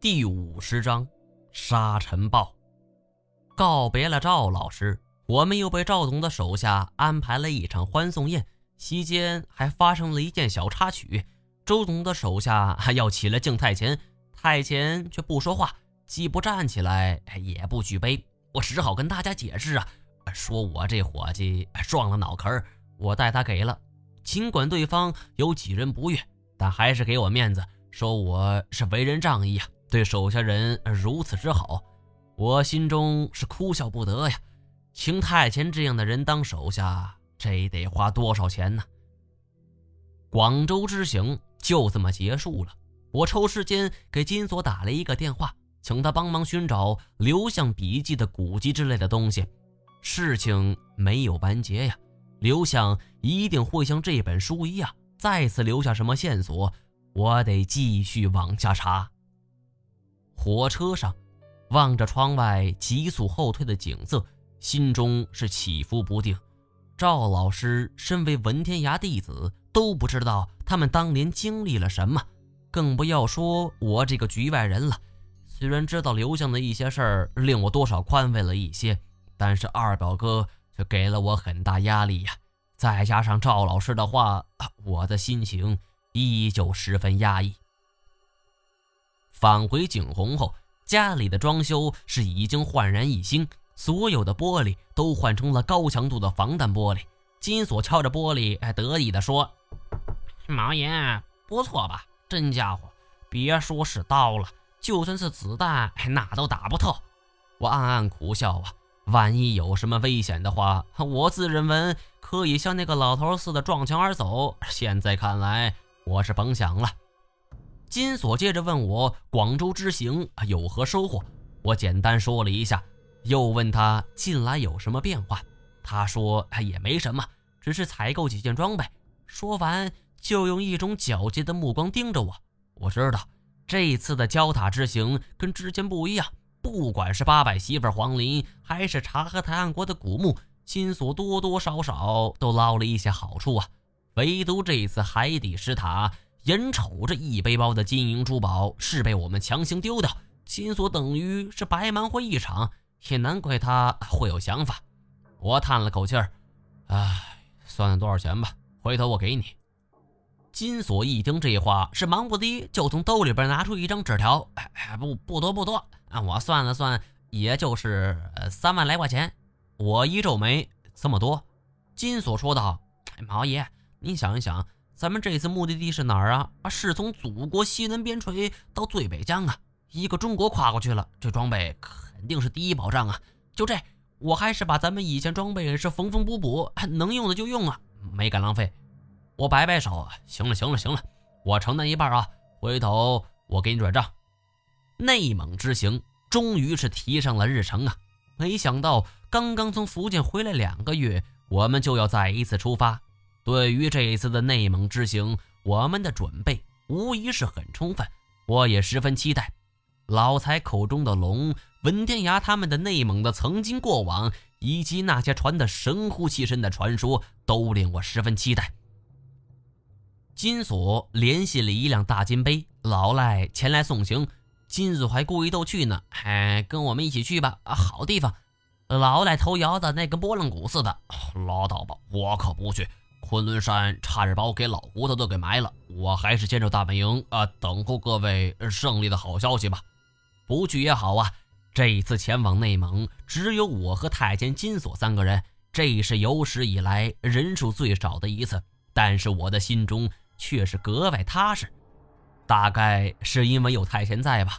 第五十章，沙尘暴。告别了赵老师，我们又被赵总的手下安排了一场欢送宴。席间还发生了一件小插曲：周总的手下要起来敬太前，太前却不说话，既不站起来，也不举杯。我只好跟大家解释啊，说我这伙计撞了脑壳，我代他给了。尽管对方有几人不悦，但还是给我面子，说我是为人仗义啊。对手下人如此之好，我心中是哭笑不得呀。请太监这样的人当手下，这得花多少钱呢？广州之行就这么结束了。我抽时间给金锁打了一个电话，请他帮忙寻找刘向笔记的古籍之类的东西。事情没有完结呀，刘向一定会像这本书一样，再次留下什么线索。我得继续往下查。火车上，望着窗外急速后退的景色，心中是起伏不定。赵老师身为文天涯弟子，都不知道他们当年经历了什么，更不要说我这个局外人了。虽然知道刘向的一些事儿令我多少宽慰了一些，但是二表哥却给了我很大压力呀。再加上赵老师的话，我的心情依旧十分压抑。返回景洪后，家里的装修是已经焕然一新，所有的玻璃都换成了高强度的防弹玻璃。金锁敲着玻璃，得意地说：“毛爷，不错吧？真家伙，别说是刀了，就算是子弹，那都打不透。”我暗暗苦笑啊，万一有什么危险的话，我自认为可以像那个老头似的撞墙而走。现在看来，我是甭想了。金锁接着问我广州之行有何收获，我简单说了一下，又问他近来有什么变化。他说也没什么，只是采购几件装备。说完就用一种狡黠的目光盯着我。我知道这次的焦塔之行跟之前不一样，不管是八百媳妇黄林，还是察合台汗国的古墓，金锁多多少少都捞了一些好处啊。唯独这次海底石塔。眼瞅着一背包的金银珠宝是被我们强行丢掉，金锁等于是白忙活一场，也难怪他会有想法。我叹了口气儿，唉，算算多少钱吧，回头我给你。金锁一听这话，是忙不的就从兜里边拿出一张纸条，哎，不不多不多，我算了算，也就是三万来块钱。我一皱眉，这么多？金锁说道：“毛爷，您想一想。”咱们这次目的地是哪儿啊？啊，是从祖国西南边陲到最北疆啊，一个中国跨过去了，这装备肯定是第一保障啊。就这，我还是把咱们以前装备是缝缝补补，能用的就用啊，没敢浪费。我摆摆手，行了行了行了，我承担一半啊，回头我给你转账。内蒙之行终于是提上了日程啊，没想到刚刚从福建回来两个月，我们就要再一次出发。对于这一次的内蒙之行，我们的准备无疑是很充分，我也十分期待。老财口中的龙、文天涯他们的内蒙的曾经过往，以及那些传得神乎其神的传说，都令我十分期待。金锁联系了一辆大金杯，老赖前来送行。金锁还故意逗趣呢，哎，跟我们一起去吧，啊，好地方。老赖头摇的那跟拨浪鼓似的，拉倒吧，我可不去。昆仑山差点把我给老骨头都给埋了，我还是坚守大本营啊，等候各位胜利的好消息吧。不去也好啊，这一次前往内蒙，只有我和太监金锁三个人，这是有史以来人数最少的一次。但是我的心中却是格外踏实，大概是因为有太监在吧。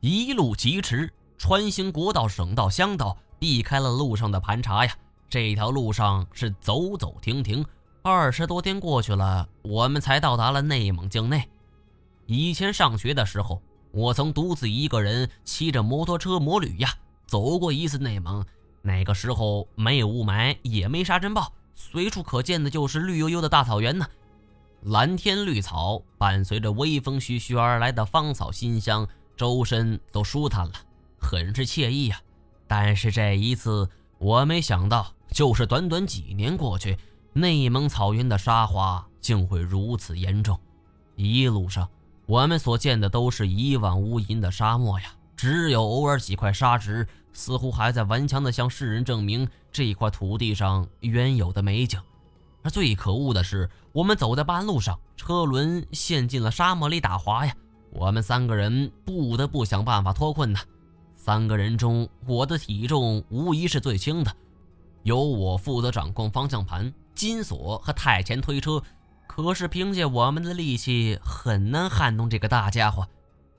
一路疾驰，穿行国道、省道、乡道，避开了路上的盘查呀。这条路上是走走停停。二十多天过去了，我们才到达了内蒙境内。以前上学的时候，我曾独自一个人骑着摩托车摩旅呀，走过一次内蒙。那个时候没有雾霾，也没沙尘暴，随处可见的就是绿油油的大草原呢。蓝天绿草伴随着微风徐徐而来的芳草馨香，周身都舒坦了，很是惬意呀。但是这一次，我没想到，就是短短几年过去。内蒙草原的沙化竟会如此严重，一路上我们所见的都是一望无垠的沙漠呀，只有偶尔几块沙石，似乎还在顽强地向世人证明这块土地上原有的美景。而最可恶的是，我们走在半路上，车轮陷进了沙漠里打滑呀！我们三个人不得不想办法脱困呐。三个人中，我的体重无疑是最轻的，由我负责掌控方向盘、金锁和太前推车。可是凭借我们的力气，很难撼动这个大家伙。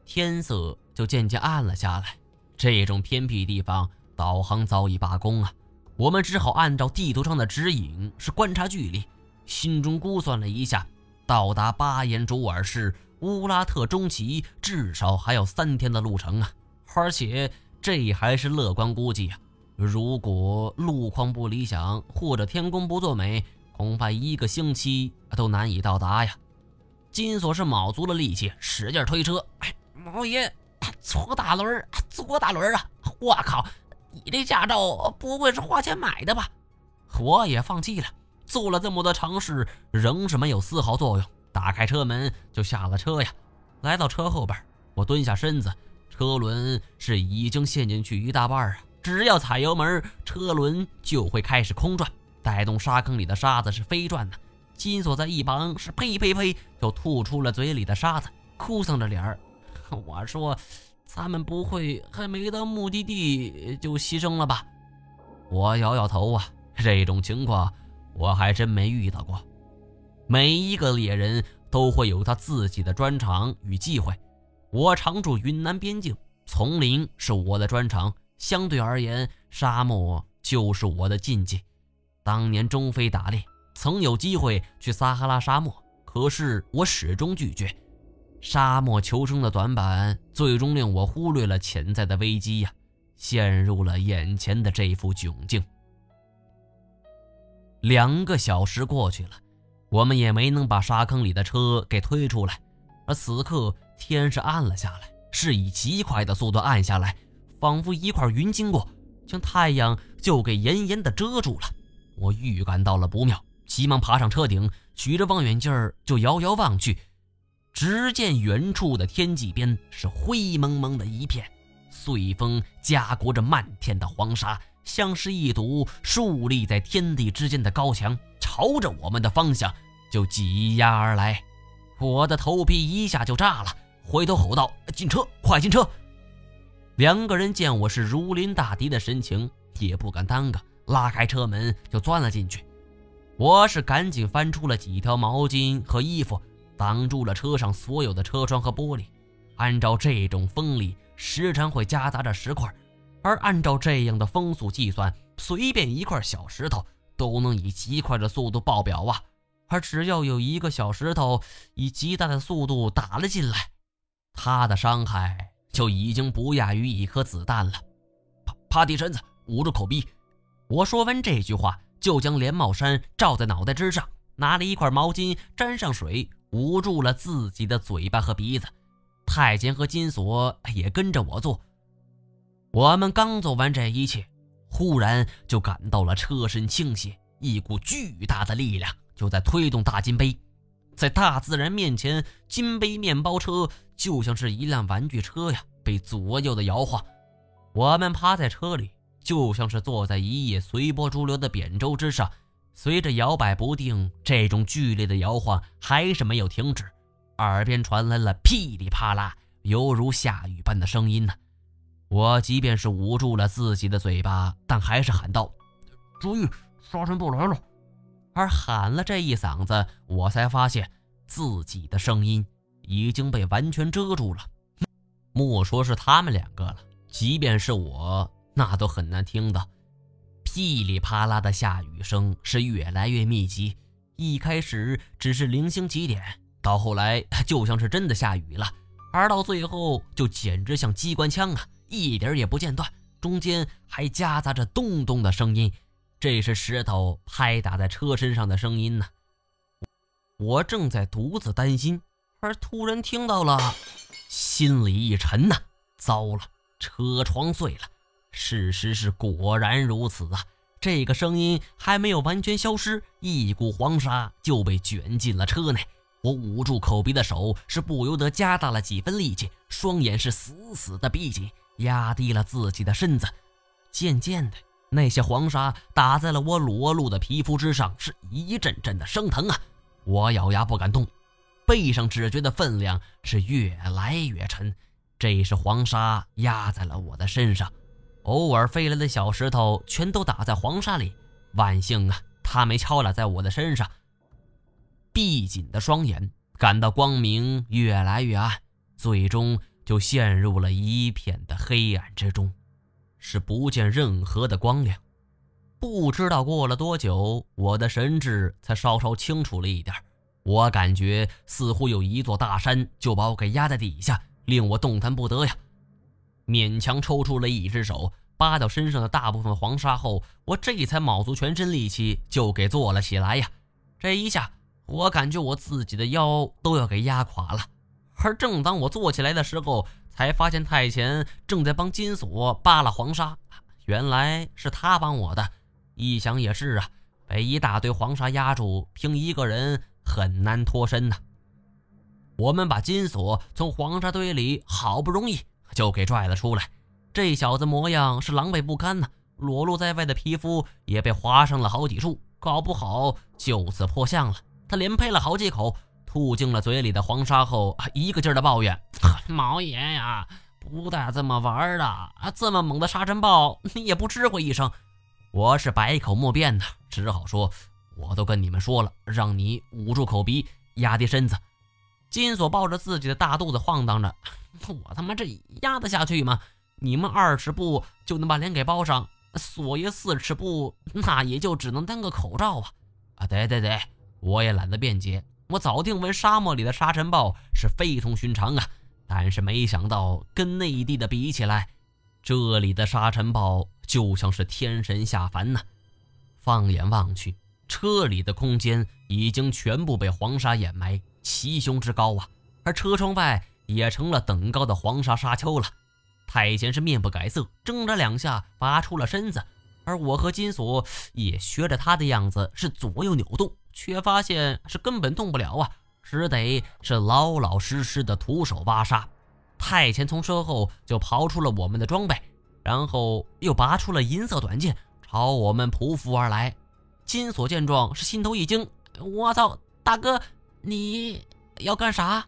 天色就渐渐暗了下来。这种偏僻地方，导航早已罢工啊。我们只好按照地图上的指引，是观察距离。心中估算了一下，到达巴彦卓尔市乌拉特中旗至少还有三天的路程啊。而且这还是乐观估计啊。如果路况不理想，或者天公不作美。恐怕一个星期都难以到达呀！金锁是卯足了力气，使劲推车。哎，毛爷，左大轮，左大轮啊！我靠，你这驾照不会是花钱买的吧？我也放弃了，做了这么多尝试，仍是没有丝毫作用。打开车门就下了车呀，来到车后边，我蹲下身子，车轮是已经陷进去一大半啊！只要踩油门，车轮就会开始空转。带动沙坑里的沙子是飞转的，金锁在一旁是呸呸呸，就吐出了嘴里的沙子，哭丧着脸儿。我说：“咱们不会还没到目的地就牺牲了吧？”我摇摇头啊，这种情况我还真没遇到过。每一个猎人都会有他自己的专长与忌讳。我常驻云南边境，丛林是我的专长，相对而言，沙漠就是我的禁忌。当年中非打猎，曾有机会去撒哈拉沙漠，可是我始终拒绝。沙漠求生的短板，最终令我忽略了潜在的危机呀，陷入了眼前的这副窘境。两个小时过去了，我们也没能把沙坑里的车给推出来。而此刻天是暗了下来，是以极快的速度暗下来，仿佛一块云经过，将太阳就给严严的遮住了。我预感到了不妙，急忙爬上车顶，举着望远镜就遥遥望去。只见远处的天际边是灰蒙蒙的一片，碎风夹裹着漫天的黄沙，像是一堵竖立在天地之间的高墙，朝着我们的方向就挤压而来。我的头皮一下就炸了，回头吼道：“进车，快进车！”两个人见我是如临大敌的神情，也不敢耽搁。拉开车门就钻了进去，我是赶紧翻出了几条毛巾和衣服，挡住了车上所有的车窗和玻璃。按照这种风力，时常会夹杂着石块，而按照这样的风速计算，随便一块小石头都能以极快的速度爆表啊！而只要有一个小石头以极大的速度打了进来，它的伤害就已经不亚于一颗子弹了。趴趴低身子，捂住口鼻。我说完这句话，就将连帽衫罩在脑袋之上，拿了一块毛巾沾上水，捂住了自己的嘴巴和鼻子。太监和金锁也跟着我做。我们刚做完这一切，忽然就感到了车身倾斜，一股巨大的力量就在推动大金杯。在大自然面前，金杯面包车就像是一辆玩具车呀，被左右的摇晃。我们趴在车里。就像是坐在一叶随波逐流的扁舟之上，随着摇摆不定，这种剧烈的摇晃还是没有停止，耳边传来了噼里啪啦，犹如下雨般的声音呢。我即便是捂住了自己的嘴巴，但还是喊道：“注意，沙尘暴来了！”而喊了这一嗓子，我才发现自己的声音已经被完全遮住了。莫说是他们两个了，即便是我。那都很难听到，噼里啪啦的下雨声是越来越密集。一开始只是零星几点，到后来 就像是真的下雨了，而到最后就简直像机关枪啊，一点也不间断，中间还夹杂着咚咚的声音，这是石头拍打在车身上的声音呢。我正在独自担心，而突然听到了，心里一沉呐，糟了，车窗碎了。事实是果然如此啊！这个声音还没有完全消失，一股黄沙就被卷进了车内。我捂住口鼻的手是不由得加大了几分力气，双眼是死死的闭紧，压低了自己的身子。渐渐的，那些黄沙打在了我裸露的皮肤之上，是一阵阵的生疼啊！我咬牙不敢动，背上只觉得分量是越来越沉。这是黄沙压在了我的身上，偶尔飞来的小石头全都打在黄沙里。万幸啊，它没敲打在我的身上。闭紧的双眼，感到光明越来越暗，最终就陷入了一片的黑暗之中，是不见任何的光亮。不知道过了多久，我的神智才稍稍清楚了一点。我感觉似乎有一座大山就把我给压在底下，令我动弹不得呀。勉强抽出了一只手，扒掉身上的大部分黄沙后，我这才卯足全身力气就给坐了起来呀。这一下。我感觉我自己的腰都要给压垮了，而正当我坐起来的时候，才发现太前正在帮金锁扒拉黄沙。原来是他帮我的。一想也是啊，被一大堆黄沙压住，凭一个人很难脱身呐。我们把金锁从黄沙堆里好不容易就给拽了出来，这小子模样是狼狈不堪呐，裸露在外的皮肤也被划伤了好几处，搞不好就此破相了。他连呸了好几口，吐进了嘴里的黄沙后，一个劲儿的抱怨：“毛爷呀，不带这么玩的啊！这么猛的沙尘暴，你也不知会一声。”我是百口莫辩的，只好说：“我都跟你们说了，让你捂住口鼻，压低身子。”金锁抱着自己的大肚子晃荡着：“我他妈这压得下去吗？你们二尺布就能把脸给包上，锁爷四尺布，那也就只能当个口罩啊！”啊，得得得。我也懒得辩解，我早听闻沙漠里的沙尘暴是非同寻常啊，但是没想到跟内地的比起来，这里的沙尘暴就像是天神下凡呐。放眼望去，车里的空间已经全部被黄沙掩埋，齐胸之高啊，而车窗外也成了等高的黄沙沙丘了。太监是面不改色，挣扎两下拔出了身子，而我和金锁也学着他的样子是左右扭动。却发现是根本动不了啊，只得是老老实实的徒手挖沙。太前从身后就刨出了我们的装备，然后又拔出了银色短剑，朝我们匍匐而来。金锁见状是心头一惊：“我操，大哥，你要干啥？”